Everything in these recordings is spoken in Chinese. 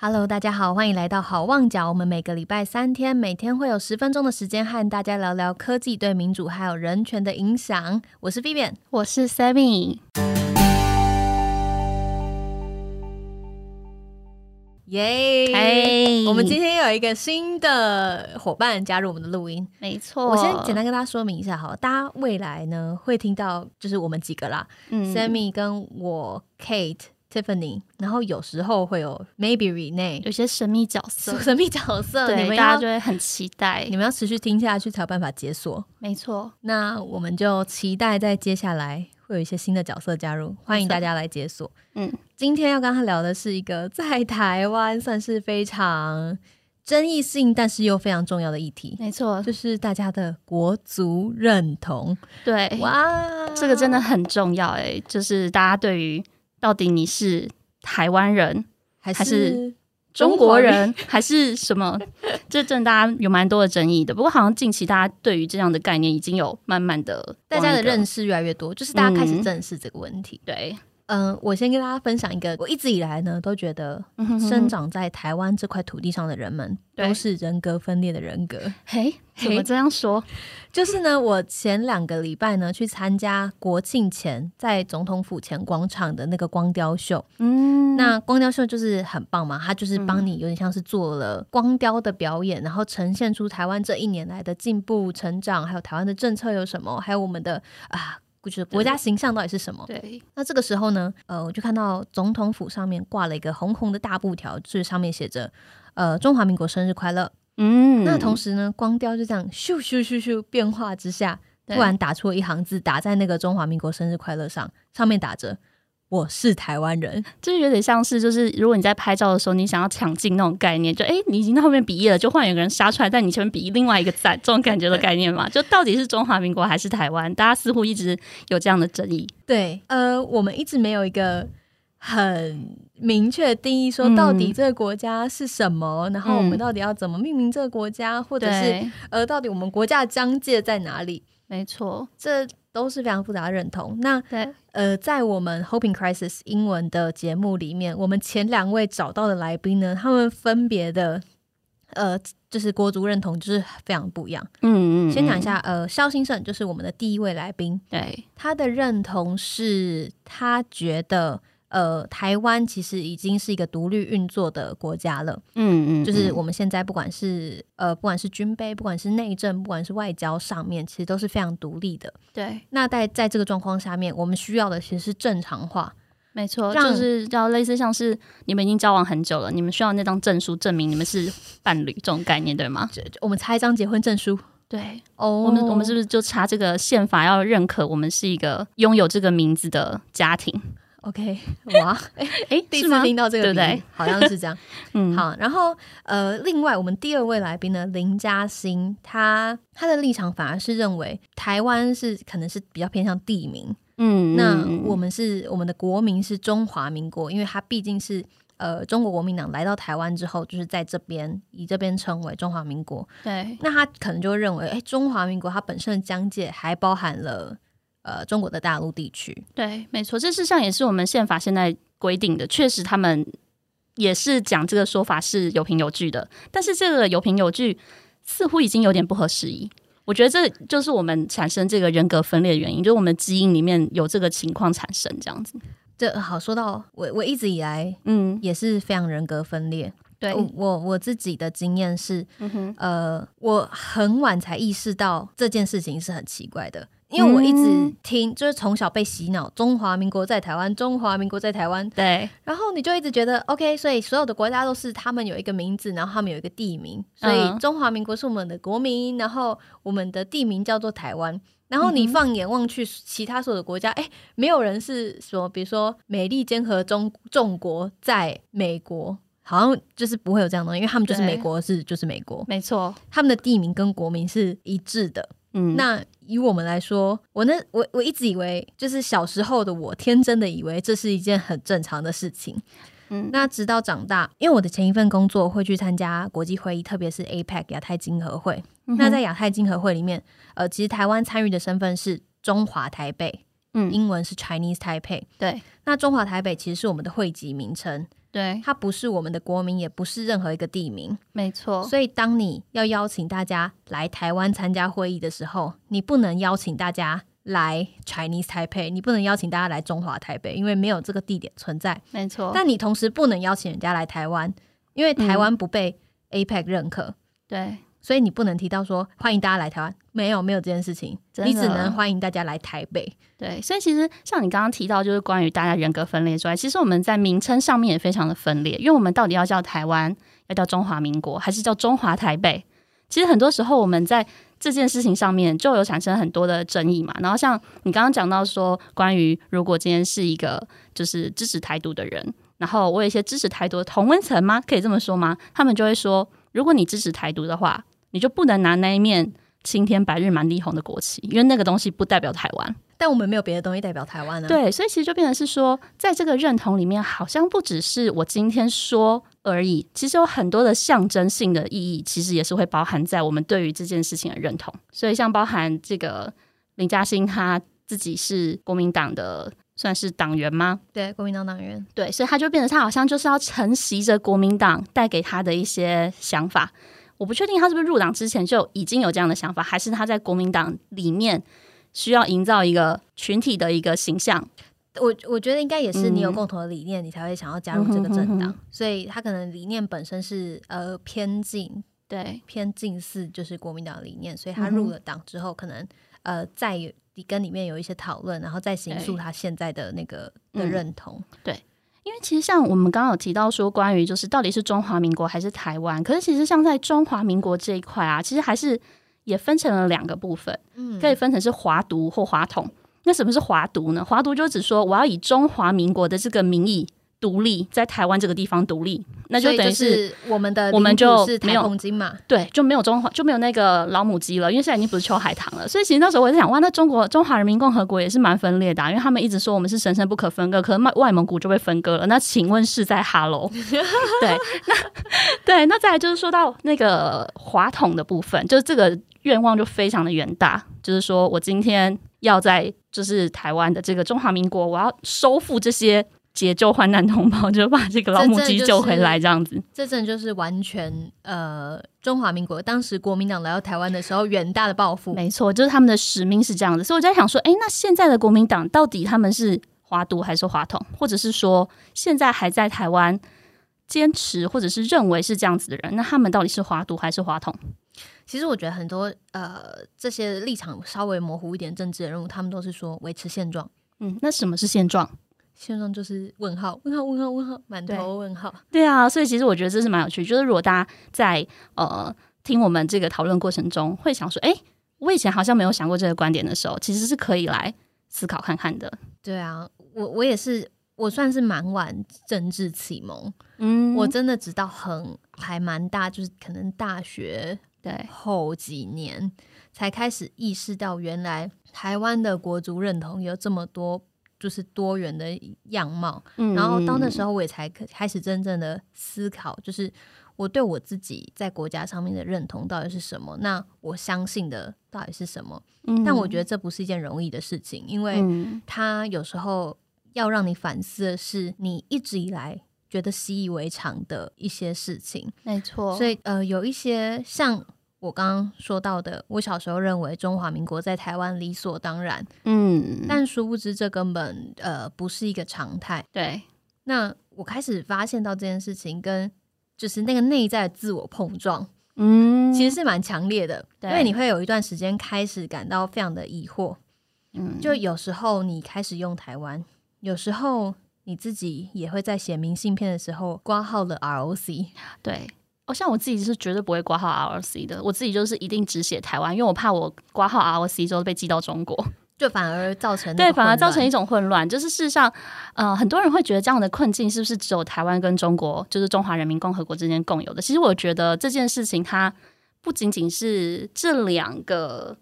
Hello，大家好，欢迎来到好望角。我们每个礼拜三天，每天会有十分钟的时间和大家聊聊科技对民主还有人权的影响。我是 Vivian，我是 Sammy。耶！嘿我们今天有一个新的伙伴加入我们的录音。没错，我先简单跟大家说明一下哈，大家未来呢会听到就是我们几个啦、嗯 s a m m y 跟我 Kate、Tiffany，然后有时候会有 Maybe Rene 有些神秘角色，神秘角色，你对，们要大家就会很期待你。们要持续听下去才有办法解锁。没错，那我们就期待在接下来会有一些新的角色加入，欢迎大家来解锁。嗯，今天要跟他聊的是一个在台湾算是非常争议性，但是又非常重要的议题，没错，就是大家的国足认同。对，哇，这个真的很重要哎，就是大家对于到底你是台湾人、还还是中国人 还是什么，这阵大家有蛮多的争议的。不过好像近期大家对于这样的概念已经有慢慢的大家的认识，越来越多，就是大家开始嗯正视这个问题。对，嗯、我先跟大家分享一个，我一直以来呢都觉得生长在台湾这块土地上的人们对都是人格分裂的人格。嘿，怎么这样说？就是呢，我前两个礼拜呢去参加国庆前在总统府前广场的那个光雕秀。嗯，那光雕秀就是很棒嘛，它就是帮你有点像是做了光雕的表演，然后呈现出台湾这一年来的进步、成长，还有台湾的政策有什么，还有我们的啊。就是国家形象到底是什么？对，那这个时候呢，呃，我就看到总统府上面挂了一个红红的大布条，就是上面写着“呃，中华民国生日快乐”。嗯，那同时呢，光雕就这样咻咻咻咻变化之下，突然打出了一行字，打在那个中华民国生日快乐上，上面打着“我是台湾人 就是有点像是，就是如果你在拍照的时候，你想要抢镜那种概念，就哎、诶你已经到后面比耶了，就忽然有个人杀出来，在你前面比另外一个赞，这种感觉的概念嘛，就到底是中华民国还是台湾？大家似乎一直有这样的争议。”。对，呃，我们一直没有一个很明确的定义，说嗯到底这个国家是什么，然后我们嗯到底要怎么命名这个国家，或者是，呃，到底我们国家的疆界在哪里？没错，这都是非常复杂的认同。那对，呃，在我们 Hoping Crisis 英文的节目里面，我们前两位找到的来宾呢，他们分别的呃，就是国足认同就是非常不一样。嗯嗯，先讲一下，呃，肖先生就是我们的第一位来宾，对，他的认同是他觉得。呃，台湾其实已经是一个独立运作的国家了，嗯嗯，就是嗯我们现在不管是呃，不管是军备，不管是内政，不管是外交上面，其实都是非常独立的。对，那在在这个状况下面，我们需要的其实是正常化，没错，就是要类似像是你们已经交往很久了，你们需要那张证书证明你们是伴侣这种概念，对吗？我们差一张结婚证书。对，哦我们我们是不是就差这个宪法要认可我们是一个拥有这个名字的家庭？OK？哇，哎，第一次？听到这个对不对？好像是这样。嗯，好，然后呃，另外我们第二位来宾呢，林嘉欣，他他的立场反而是认为台湾是可能是比较偏向地名，嗯，那嗯我们是我们的国民是中华民国，因为它毕竟是。呃，中国国民党来到台湾之后，就是在这边以这边称为中华民国。对那他可能就会认为，哎，中华民国它本身的疆界还包含了呃中国的大陆地区。对，没错，这事实上也是我们宪法现在规定的，确实他们也是讲这个说法是有凭有据的，但是这个有凭有据似乎已经有点不合时宜。我觉得这就是我们产生这个人格分裂的原因，就是我们基因里面有这个情况产生这样子。这好说到我，我一直以来嗯，也是非常人格分裂。对，我我我自己的经验是，呃，我很晚才意识到这件事情是很奇怪的，因为我一直嗯。听，就是从小被洗脑，中华民国在台湾，中华民国在台湾，对，然后你就一直觉得 OK，所以所有的国家都是他们有一个名字，然后他们有一个地名，所以嗯。中华民国是我们的国民，然后我们的地名叫做台湾。然后你放眼望去，其他所有的国家，哎，没有人是说，比如说美利坚合中众国在美国，好像就是不会有这样的东西，因为他们就是美国是就是美国，没错，他们的地名跟国名是一致的。嗯，那以我们来说，我那我我一直以为，就是小时候的我，天真的以为这是一件很正常的事情。嗯那直到长大，因为我的前一份工作会去参加国际会议，特别是 APEC 亚太经合会。嗯那在亚太经合会里面，呃，其实台湾参与的身份是中华台北，嗯英文是 Chinese Taipei。对，那中华台北其实是我们的会籍名称。对，它不是我们的国民，也不是任何一个地名。没错。所以，当你要邀请大家来台湾参加会议的时候，你不能邀请大家来 Chinese Taipei，你不能邀请大家来中华台北，因为没有这个地点存在。没错。但你同时不能邀请人家来台湾，因为台湾不被 APEC 认可。对。所以你不能提到说欢迎大家来台湾，没有没有这件事情，你只能欢迎大家来台北。对，所以其实像你刚刚提到，就是关于大家人格分裂之外，其实我们在名称上面也非常的分裂，因为我们到底要叫台湾，要叫中华民国，还是叫中华台北？其实很多时候我们在这件事情上面就有产生很多的争议嘛。然后像你刚刚讲到说，关于如果今天是一个就是支持台独的人，然后我有一些支持台独的同温层吗？可以这么说吗？他们就会说，如果你支持台独的话。你就不能拿那一面青天白日满地红的国旗，因为那个东西不代表台湾。但我们没有别的东西代表台湾呢。对，所以其实就变成是说，在这个认同里面，好像不只是我今天说而已，其实有很多的象征性的意义，其实也是会包含在我们对于这件事情的认同。所以像包含这个林嘉欣他自己是国民党的，算是党员吗？对，国民党党员。对，所以他就变得他好像就是要承袭着国民党带给他的一些想法。我不确定他是不是入党之前就已经有这样的想法，还是他在国民党里面需要营造一个群体的一个形象。我我觉得应该也是你有共同的理念，你才会想要加入这个政党。所以他可能理念本身是呃偏近，对偏近似就是国民党的理念，所以他入了党之后，可能呃在跟里面有一些讨论，然后再形塑他现在的那个的认同。对。因为其实像我们刚刚有提到说，关于就是到底是中华民国还是台湾，可是其实像在中华民国这一块啊，其实还是也分成了两个部分，嗯，可以分成是华独或华统。那什么是华独呢？华独就只说我要以中华民国的这个名义。独立在台湾这个地方独立，那就等于是我们的我们就没有金嘛，对，就没有中华就没有那个老母鸡了，因为现在已经不是秋海棠了。所以其实那时候我在想，哇，那中国中华人民共和国也是蛮分裂的，因为他们一直说我们是神圣不可分割，可能外外蒙古就被分割了。那请问是在哈喽？对，那对，那再来就是说到那个华统的部分，就是这个愿望就非常的远大，就是说我今天要在就是台湾的这个中华民国，我要收复这些。解救患难同胞，就把这个老母鸡救回来，这样子。这阵就是完全呃，中华民国当时国民党来到台湾的时候，远大的抱负。没错，就是他们的使命是这样子。所以我在想说，哎，那现在的国民党到底他们是华独还是华统，或者是说现在还在台湾坚持或者是认为是这样子的人，那他们到底是华独还是华统？其实我觉得很多呃，这些立场稍微模糊一点政治人物，他们都是说维持现状。嗯，那什么是现状？现状就是问号，问号，问号，问号，满头问号。对啊，所以其实我觉得这是蛮有趣。就是如果大家在呃听我们这个讨论过程中，会想说，哎，我以前好像没有想过这个观点的时候，其实是可以来思考看看的。对啊，我我也是，我算是蛮晚政治启蒙。嗯，我真的直到很还蛮大，就是可能大学对后几年才开始意识到，原来台湾的国族认同有这么多。就是多元的样貌，然后到那时候我也才开始真正的思考，就是我对我自己在国家上面的认同到底是什么？那我相信的到底是什么？但我觉得这不是一件容易的事情，因为它有时候要让你反思的是你一直以来觉得习以为常的一些事情。没错，所以呃，有一些像。我刚刚说到的，我小时候认为中华民国在台湾理所当然，嗯，但殊不知这根本呃不是一个常态。对，那我开始发现到这件事情跟就是那个内在自我碰撞，嗯，其实是蛮强烈的，因为你会有一段时间开始感到非常的疑惑，嗯，就有时候你开始用台湾，有时候你自己也会在写明信片的时候挂号了 ROC，对。哦，像我自己是绝对不会挂号 R C 的，我自己就是一定只写台湾，因为我怕我挂号 R C 之后被寄到中国，就反而造成对，反而造成一种混乱。就是事实上，呃，很多人会觉得这样的困境是不是只有台湾跟中国，就是中华人民共和国之间共有的？其实我觉得这件事情它不仅仅是这两个。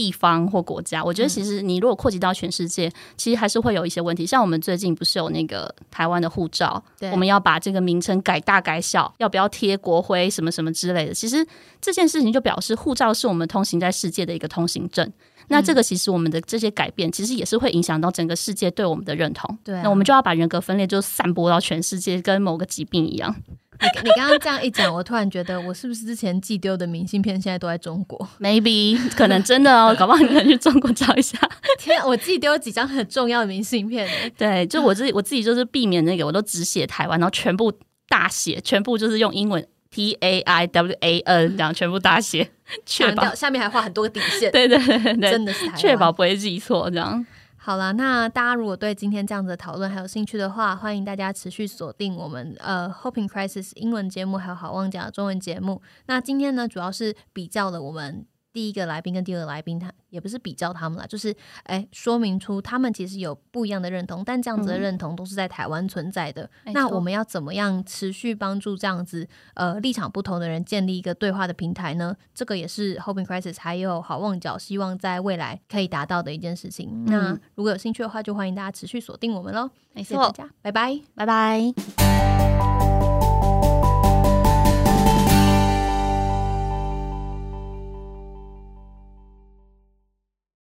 地方或国家，我觉得其实你如果扩及到全世界，其实还是会有一些问题。像我们最近不是有那个台湾的护照，我们要把这个名称改大改小，要不要贴国徽什么什么之类的。其实这件事情就表示护照是我们通行在世界的一个通行证。那这个其实我们的这些改变，其实也是会影响到整个世界对我们的认同。对啊那我们就要把人格分裂就散播到全世界，跟某个疾病一样。你你刚刚这样一讲，我突然觉得我是不是之前寄丢的明信片现在都在中国？Maybe 可能真的哦，搞不好你可能去中国找一下。天啊，我寄丢几张很重要的明信片欸 对，就我自己我自己就是避免那个，我都只写台湾，然后全部大写，全部就是用英文 T A I W A N 这样全部大写，确保下面还画很多个底线，对对对真的是确保。不会记错这样。好了，那大家如果对今天这样子的讨论还有兴趣的话，欢迎大家持续锁定我们呃 Hoping Crisis 英文节目，还有好望角中文节目。那今天呢，主要是比较了我们第一个来宾跟第二个来宾，他也不是比较他们啦，就是哎说明出他们其实有不一样的认同，但这样子的嗯认同都是在台湾存在的。那我们要怎么样持续帮助这样子呃立场不同的人建立一个对话的平台呢？这个也是 Hoping Crisis 还有好望角希望在未来可以达到的一件事情。那如果有兴趣的话，就欢迎大家持续锁定我们喽。没谢谢大家，拜拜。拜拜。